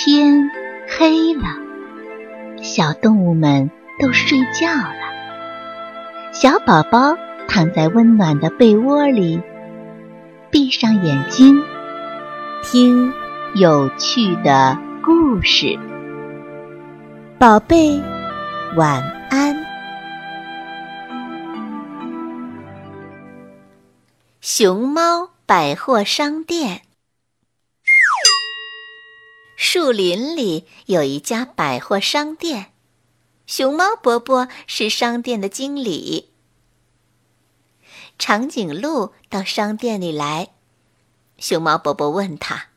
天黑了，小动物们都睡觉了。小宝宝躺在温暖的被窝里，闭上眼睛，听有趣的故事。宝贝，晚安。熊猫百货商店。树林里有一家百货商店，熊猫伯伯是商店的经理。长颈鹿到商店里来，熊猫伯伯问他：“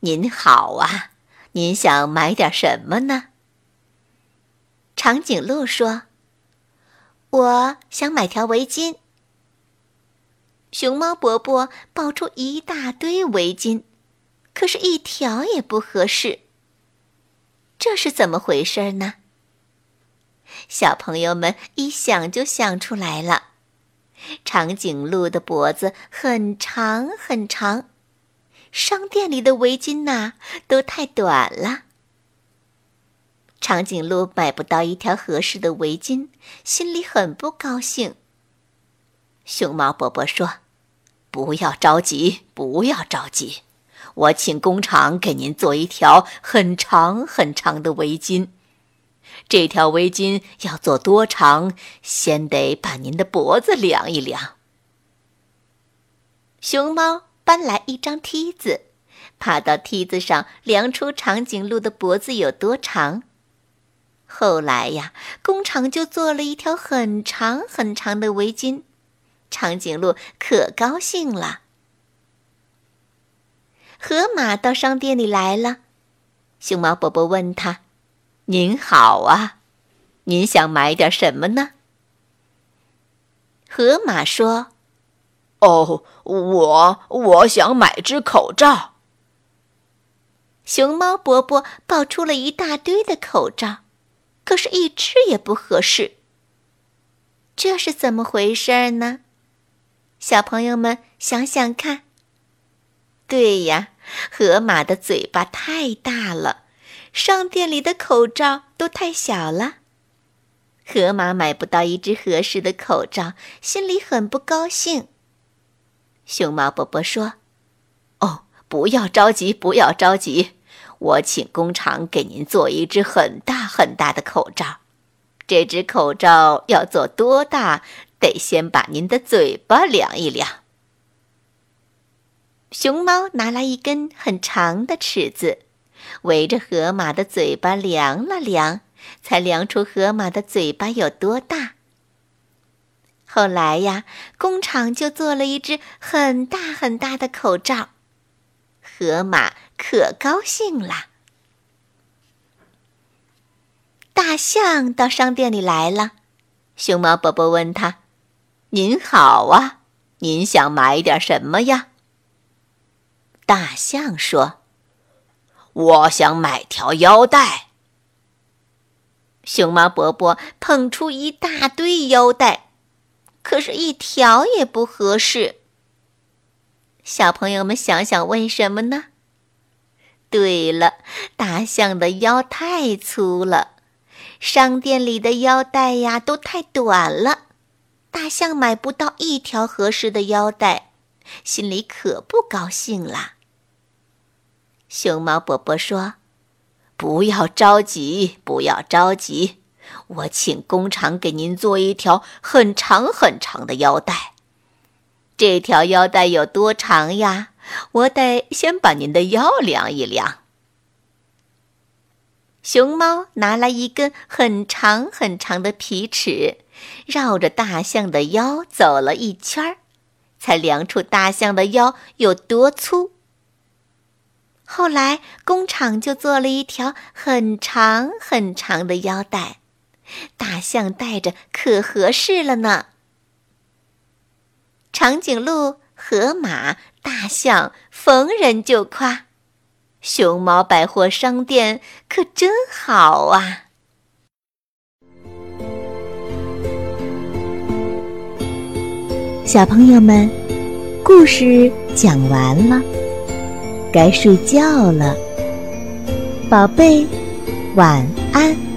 您好啊，您想买点什么呢？”长颈鹿说：“我想买条围巾。”熊猫伯伯抱出一大堆围巾。可是，一条也不合适。这是怎么回事呢？小朋友们一想就想出来了：长颈鹿的脖子很长很长，商店里的围巾呐都太短了。长颈鹿买不到一条合适的围巾，心里很不高兴。熊猫伯伯说：“不要着急，不要着急。”我请工厂给您做一条很长很长的围巾。这条围巾要做多长，先得把您的脖子量一量。熊猫搬来一张梯子，爬到梯子上量出长颈鹿的脖子有多长。后来呀，工厂就做了一条很长很长的围巾，长颈鹿可高兴了。河马到商店里来了，熊猫伯伯问他：“您好啊，您想买点什么呢？”河马说：“哦，我我想买只口罩。”熊猫伯伯抱出了一大堆的口罩，可是，一只也不合适。这是怎么回事呢？小朋友们想想看。对呀，河马的嘴巴太大了，商店里的口罩都太小了。河马买不到一只合适的口罩，心里很不高兴。熊猫伯伯说：“哦，不要着急，不要着急，我请工厂给您做一只很大很大的口罩。这只口罩要做多大，得先把您的嘴巴量一量。”熊猫拿来一根很长的尺子，围着河马的嘴巴量了量，才量出河马的嘴巴有多大。后来呀，工厂就做了一只很大很大的口罩，河马可高兴了。大象到商店里来了，熊猫伯伯问他：“您好啊，您想买点什么呀？”大象说：“我想买条腰带。”熊猫伯伯捧出一大堆腰带，可是，一条也不合适。小朋友们想想，为什么呢？对了，大象的腰太粗了，商店里的腰带呀都太短了，大象买不到一条合适的腰带，心里可不高兴了。熊猫伯伯说：“不要着急，不要着急，我请工厂给您做一条很长很长的腰带。这条腰带有多长呀？我得先把您的腰量一量。”熊猫拿来一根很长很长的皮尺，绕着大象的腰走了一圈儿，才量出大象的腰有多粗。后来，工厂就做了一条很长很长的腰带，大象戴着可合适了呢。长颈鹿、河马、大象逢人就夸：“熊猫百货商店可真好啊！”小朋友们，故事讲完了。该睡觉了，宝贝，晚安。